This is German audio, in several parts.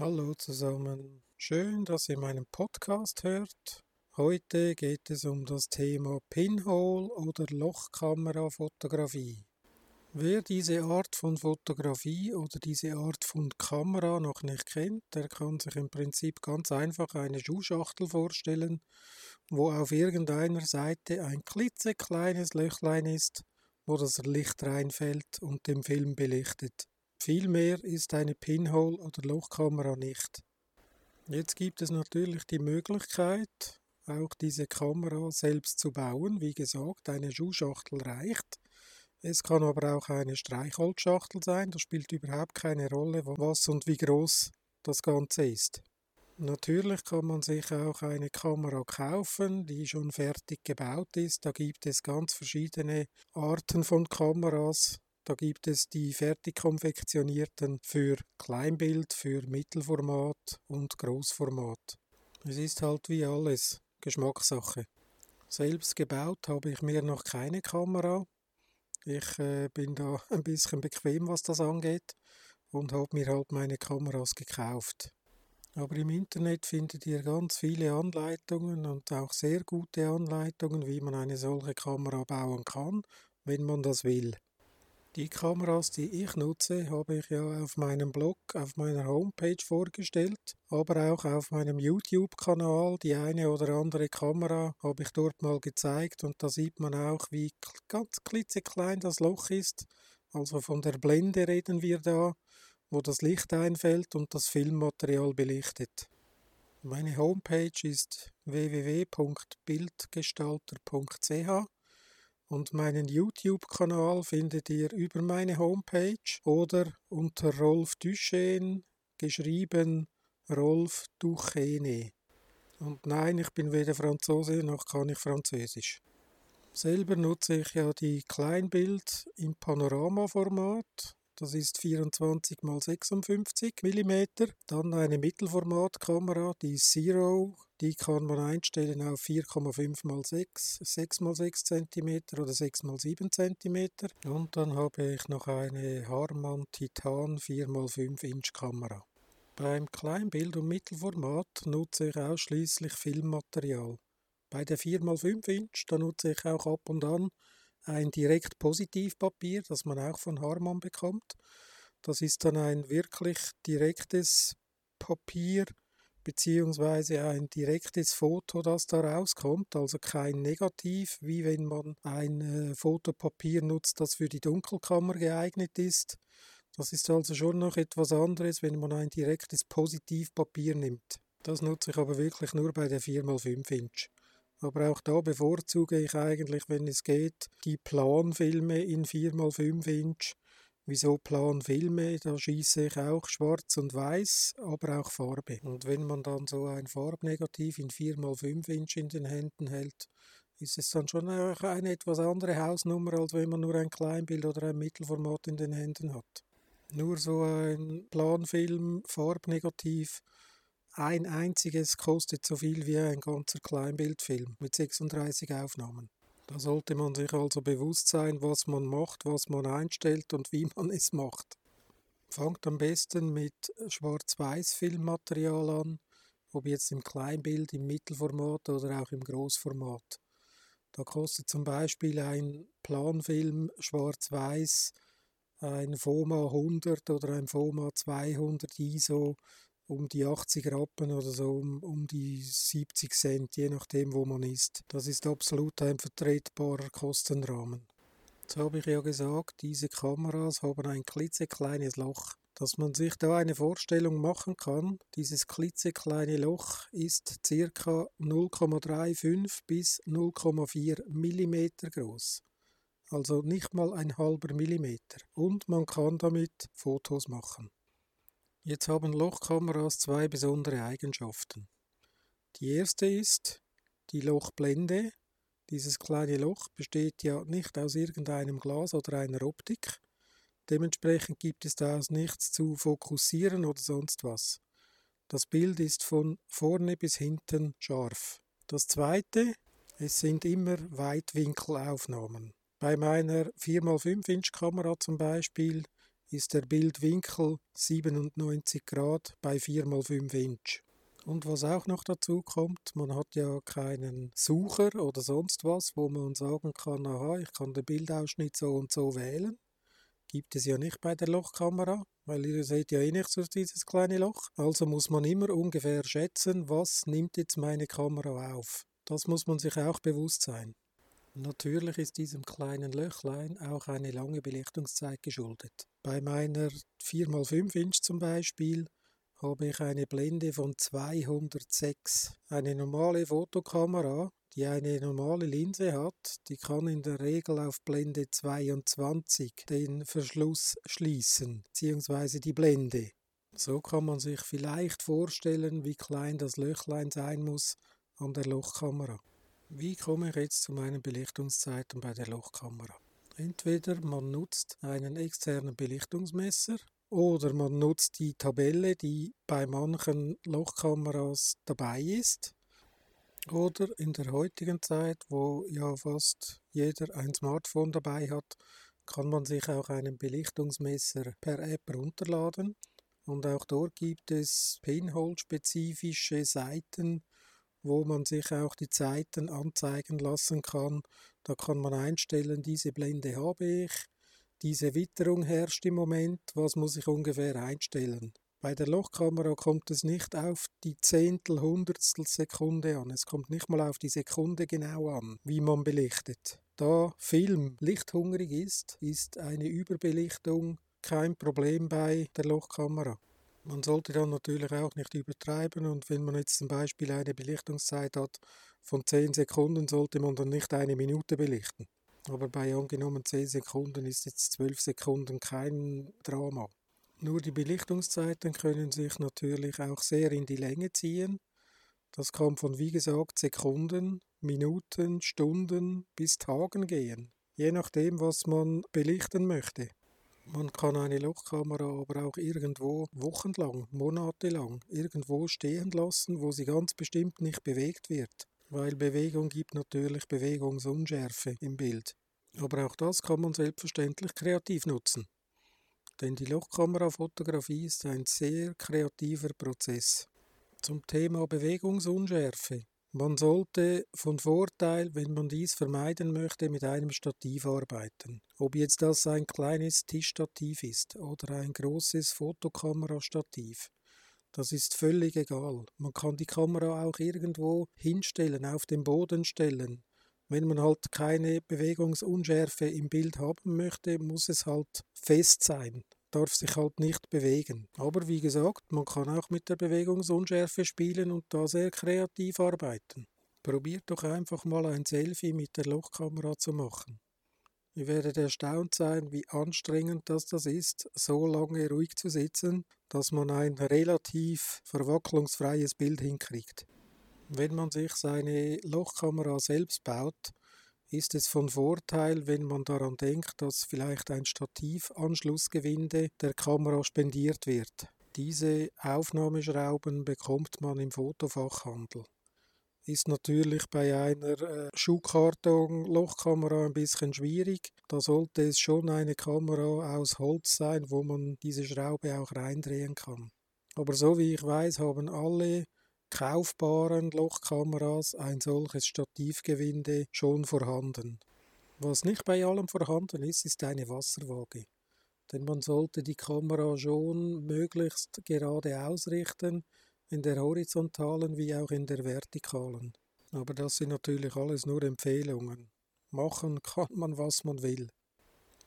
Hallo zusammen. Schön, dass ihr meinen Podcast hört. Heute geht es um das Thema Pinhole oder Lochkamerafotografie. Wer diese Art von Fotografie oder diese Art von Kamera noch nicht kennt, der kann sich im Prinzip ganz einfach eine Schuhschachtel vorstellen, wo auf irgendeiner Seite ein klitzekleines Löchlein ist, wo das Licht reinfällt und den Film belichtet. Viel mehr ist eine Pinhole- oder Lochkamera nicht. Jetzt gibt es natürlich die Möglichkeit, auch diese Kamera selbst zu bauen. Wie gesagt, eine Schuhschachtel reicht. Es kann aber auch eine Streichholzschachtel sein. Das spielt überhaupt keine Rolle, was und wie groß das Ganze ist. Natürlich kann man sich auch eine Kamera kaufen, die schon fertig gebaut ist. Da gibt es ganz verschiedene Arten von Kameras. Da gibt es die fertig konfektionierten für Kleinbild, für Mittelformat und Großformat. Es ist halt wie alles Geschmackssache. Selbst gebaut habe ich mir noch keine Kamera. Ich äh, bin da ein bisschen bequem, was das angeht und habe mir halt meine Kameras gekauft. Aber im Internet findet ihr ganz viele Anleitungen und auch sehr gute Anleitungen, wie man eine solche Kamera bauen kann, wenn man das will. Die Kameras, die ich nutze, habe ich ja auf meinem Blog, auf meiner Homepage vorgestellt, aber auch auf meinem YouTube-Kanal. Die eine oder andere Kamera habe ich dort mal gezeigt und da sieht man auch, wie ganz klitzeklein das Loch ist. Also von der Blende reden wir da wo das Licht einfällt und das Filmmaterial belichtet. Meine Homepage ist www.bildgestalter.ch und meinen YouTube-Kanal findet ihr über meine Homepage oder unter Rolf Duchesne geschrieben Rolf Duchene. Und nein, ich bin weder Franzose noch kann ich Französisch. Selber nutze ich ja die Kleinbild im Panoramaformat das ist 24 x 56 mm. Dann eine Mittelformatkamera, die Zero. Die kann man einstellen auf 4,5 x 6, 6 x 6 cm oder 6 x 7 cm. Und dann habe ich noch eine Harman Titan 4 x 5 Inch Kamera. Beim Kleinbild- und Mittelformat nutze ich ausschließlich Filmmaterial. Bei der 4x5 Inch, da nutze ich auch ab und an ein direkt Positivpapier, das man auch von Harman bekommt. Das ist dann ein wirklich direktes Papier beziehungsweise ein direktes Foto, das da rauskommt, also kein Negativ, wie wenn man ein äh, Fotopapier nutzt, das für die Dunkelkammer geeignet ist. Das ist also schon noch etwas anderes, wenn man ein direktes Positivpapier nimmt. Das nutze ich aber wirklich nur bei der 4x5 Inch. Aber auch da bevorzuge ich eigentlich, wenn es geht, die Planfilme in 4x5 Inch. Wieso Planfilme? Da schieße ich auch schwarz und weiß, aber auch Farbe. Und wenn man dann so ein Farbnegativ in 4x5 Inch in den Händen hält, ist es dann schon eine etwas andere Hausnummer, als wenn man nur ein Kleinbild oder ein Mittelformat in den Händen hat. Nur so ein Planfilm, Farbnegativ, ein einziges kostet so viel wie ein ganzer Kleinbildfilm mit 36 Aufnahmen. Da sollte man sich also bewusst sein, was man macht, was man einstellt und wie man es macht. Fangt am besten mit Schwarz-Weiß-Filmmaterial an, ob jetzt im Kleinbild, im Mittelformat oder auch im Großformat. Da kostet zum Beispiel ein Planfilm Schwarz-Weiß ein FOMA 100 oder ein FOMA 200 ISO um die 80 Rappen oder so, um, um die 70 Cent, je nachdem, wo man ist. Das ist absolut ein vertretbarer Kostenrahmen. Jetzt habe ich ja gesagt, diese Kameras haben ein klitzekleines Loch. Dass man sich da eine Vorstellung machen kann, dieses klitzekleine Loch ist ca. 0,35 bis 0,4 mm groß. Also nicht mal ein halber Millimeter. Und man kann damit Fotos machen. Jetzt haben Lochkameras zwei besondere Eigenschaften. Die erste ist die Lochblende. Dieses kleine Loch besteht ja nicht aus irgendeinem Glas oder einer Optik. Dementsprechend gibt es da nichts zu fokussieren oder sonst was. Das Bild ist von vorne bis hinten scharf. Das zweite, es sind immer Weitwinkelaufnahmen. Bei meiner 4x5 Inch Kamera zum Beispiel ist der Bildwinkel 97 Grad bei 4 x 5 Inch. Und was auch noch dazu kommt, man hat ja keinen Sucher oder sonst was, wo man sagen kann, aha, ich kann den Bildausschnitt so und so wählen. Gibt es ja nicht bei der Lochkamera, weil ihr seht ja eh nicht durch dieses kleine Loch. Also muss man immer ungefähr schätzen, was nimmt jetzt meine Kamera auf. Das muss man sich auch bewusst sein. Natürlich ist diesem kleinen Löchlein auch eine lange Belichtungszeit geschuldet. Bei meiner 4x5 Inch zum Beispiel habe ich eine Blende von 206. Eine normale Fotokamera, die eine normale Linse hat, die kann in der Regel auf Blende 22 den Verschluss schließen, beziehungsweise die Blende. So kann man sich vielleicht vorstellen, wie klein das Löchlein sein muss an der Lochkamera. Wie komme ich jetzt zu meinen Belichtungszeiten bei der Lochkamera? Entweder man nutzt einen externen Belichtungsmesser oder man nutzt die Tabelle, die bei manchen Lochkameras dabei ist. Oder in der heutigen Zeit, wo ja fast jeder ein Smartphone dabei hat, kann man sich auch einen Belichtungsmesser per App runterladen. Und auch dort gibt es Pinhole-spezifische Seiten, wo man sich auch die Zeiten anzeigen lassen kann. Da kann man einstellen, diese Blende habe ich, diese Witterung herrscht im Moment, was muss ich ungefähr einstellen? Bei der Lochkamera kommt es nicht auf die Zehntel, Hundertstel Sekunde an. Es kommt nicht mal auf die Sekunde genau an, wie man belichtet. Da Film lichthungrig ist, ist eine Überbelichtung kein Problem bei der Lochkamera. Man sollte dann natürlich auch nicht übertreiben und wenn man jetzt zum Beispiel eine Belichtungszeit hat von 10 Sekunden, sollte man dann nicht eine Minute belichten. Aber bei angenommen 10 Sekunden ist jetzt 12 Sekunden kein Drama. Nur die Belichtungszeiten können sich natürlich auch sehr in die Länge ziehen. Das kann von, wie gesagt, Sekunden, Minuten, Stunden bis Tagen gehen, je nachdem, was man belichten möchte. Man kann eine Lochkamera aber auch irgendwo wochenlang, monatelang irgendwo stehen lassen, wo sie ganz bestimmt nicht bewegt wird weil Bewegung gibt natürlich Bewegungsunschärfe im Bild. Aber auch das kann man selbstverständlich kreativ nutzen. Denn die Lochkamerafotografie ist ein sehr kreativer Prozess. Zum Thema Bewegungsunschärfe. Man sollte von Vorteil, wenn man dies vermeiden möchte, mit einem Stativ arbeiten. Ob jetzt das ein kleines Tischstativ ist oder ein großes Fotokamerastativ. Das ist völlig egal. Man kann die Kamera auch irgendwo hinstellen, auf den Boden stellen. Wenn man halt keine Bewegungsunschärfe im Bild haben möchte, muss es halt fest sein, darf sich halt nicht bewegen. Aber wie gesagt, man kann auch mit der Bewegungsunschärfe spielen und da sehr kreativ arbeiten. Probiert doch einfach mal ein Selfie mit der Lochkamera zu machen. Ihr werdet erstaunt sein, wie anstrengend das, das ist, so lange ruhig zu sitzen, dass man ein relativ verwacklungsfreies Bild hinkriegt. Wenn man sich seine Lochkamera selbst baut, ist es von Vorteil, wenn man daran denkt, dass vielleicht ein Stativanschlussgewinde der Kamera spendiert wird. Diese Aufnahmeschrauben bekommt man im Fotofachhandel ist natürlich bei einer äh, Schuhkarton-Lochkamera ein bisschen schwierig. Da sollte es schon eine Kamera aus Holz sein, wo man diese Schraube auch reindrehen kann. Aber so wie ich weiß, haben alle kaufbaren Lochkameras ein solches Stativgewinde schon vorhanden. Was nicht bei allem vorhanden ist, ist eine Wasserwaage. Denn man sollte die Kamera schon möglichst gerade ausrichten, in der horizontalen wie auch in der vertikalen. Aber das sind natürlich alles nur Empfehlungen. Machen kann man, was man will.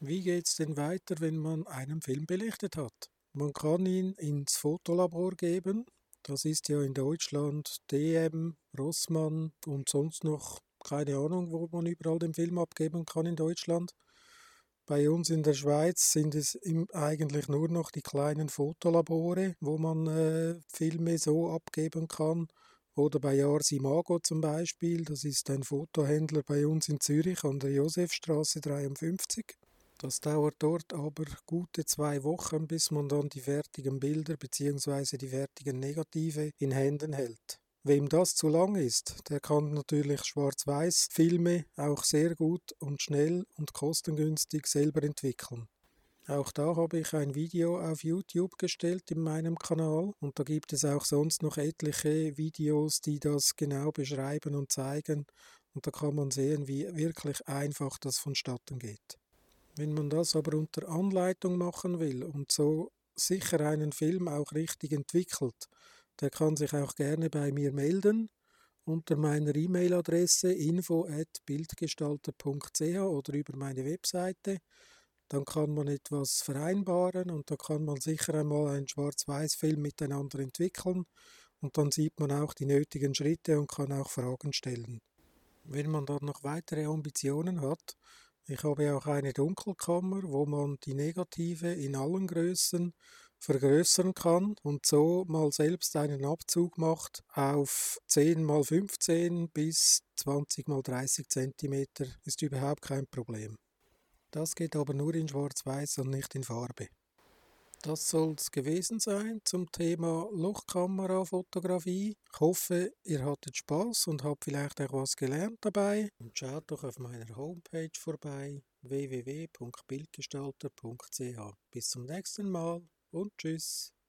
Wie geht's denn weiter, wenn man einen Film belichtet hat? Man kann ihn ins Fotolabor geben. Das ist ja in Deutschland DM, Rossmann und sonst noch keine Ahnung, wo man überall den Film abgeben kann in Deutschland. Bei uns in der Schweiz sind es eigentlich nur noch die kleinen Fotolabore, wo man äh, Filme so abgeben kann. Oder bei Ars Imago zum Beispiel, das ist ein Fotohändler bei uns in Zürich an der Josefstraße 53. Das dauert dort aber gute zwei Wochen, bis man dann die fertigen Bilder bzw. die fertigen Negative in Händen hält. Wem das zu lang ist, der kann natürlich Schwarz-Weiß-Filme auch sehr gut und schnell und kostengünstig selber entwickeln. Auch da habe ich ein Video auf YouTube gestellt in meinem Kanal und da gibt es auch sonst noch etliche Videos, die das genau beschreiben und zeigen und da kann man sehen, wie wirklich einfach das vonstatten geht. Wenn man das aber unter Anleitung machen will und so sicher einen Film auch richtig entwickelt, der kann sich auch gerne bei mir melden unter meiner E-Mail-Adresse info@bildgestalter.ch oder über meine Webseite dann kann man etwas vereinbaren und da kann man sicher einmal einen Schwarz-Weiß-Film miteinander entwickeln und dann sieht man auch die nötigen Schritte und kann auch Fragen stellen. Wenn man dann noch weitere Ambitionen hat, ich habe auch eine Dunkelkammer, wo man die Negative in allen Größen vergrößern kann und so mal selbst einen Abzug macht auf 10 x 15 bis 20 x 30 cm ist überhaupt kein Problem. Das geht aber nur in Schwarz-Weiß und nicht in Farbe. Das soll es gewesen sein zum Thema Lochkamerafotografie. Ich hoffe, ihr hattet Spaß und habt vielleicht auch was gelernt dabei. Und schaut doch auf meiner Homepage vorbei www.bildgestalter.ch. Bis zum nächsten Mal und tschüss.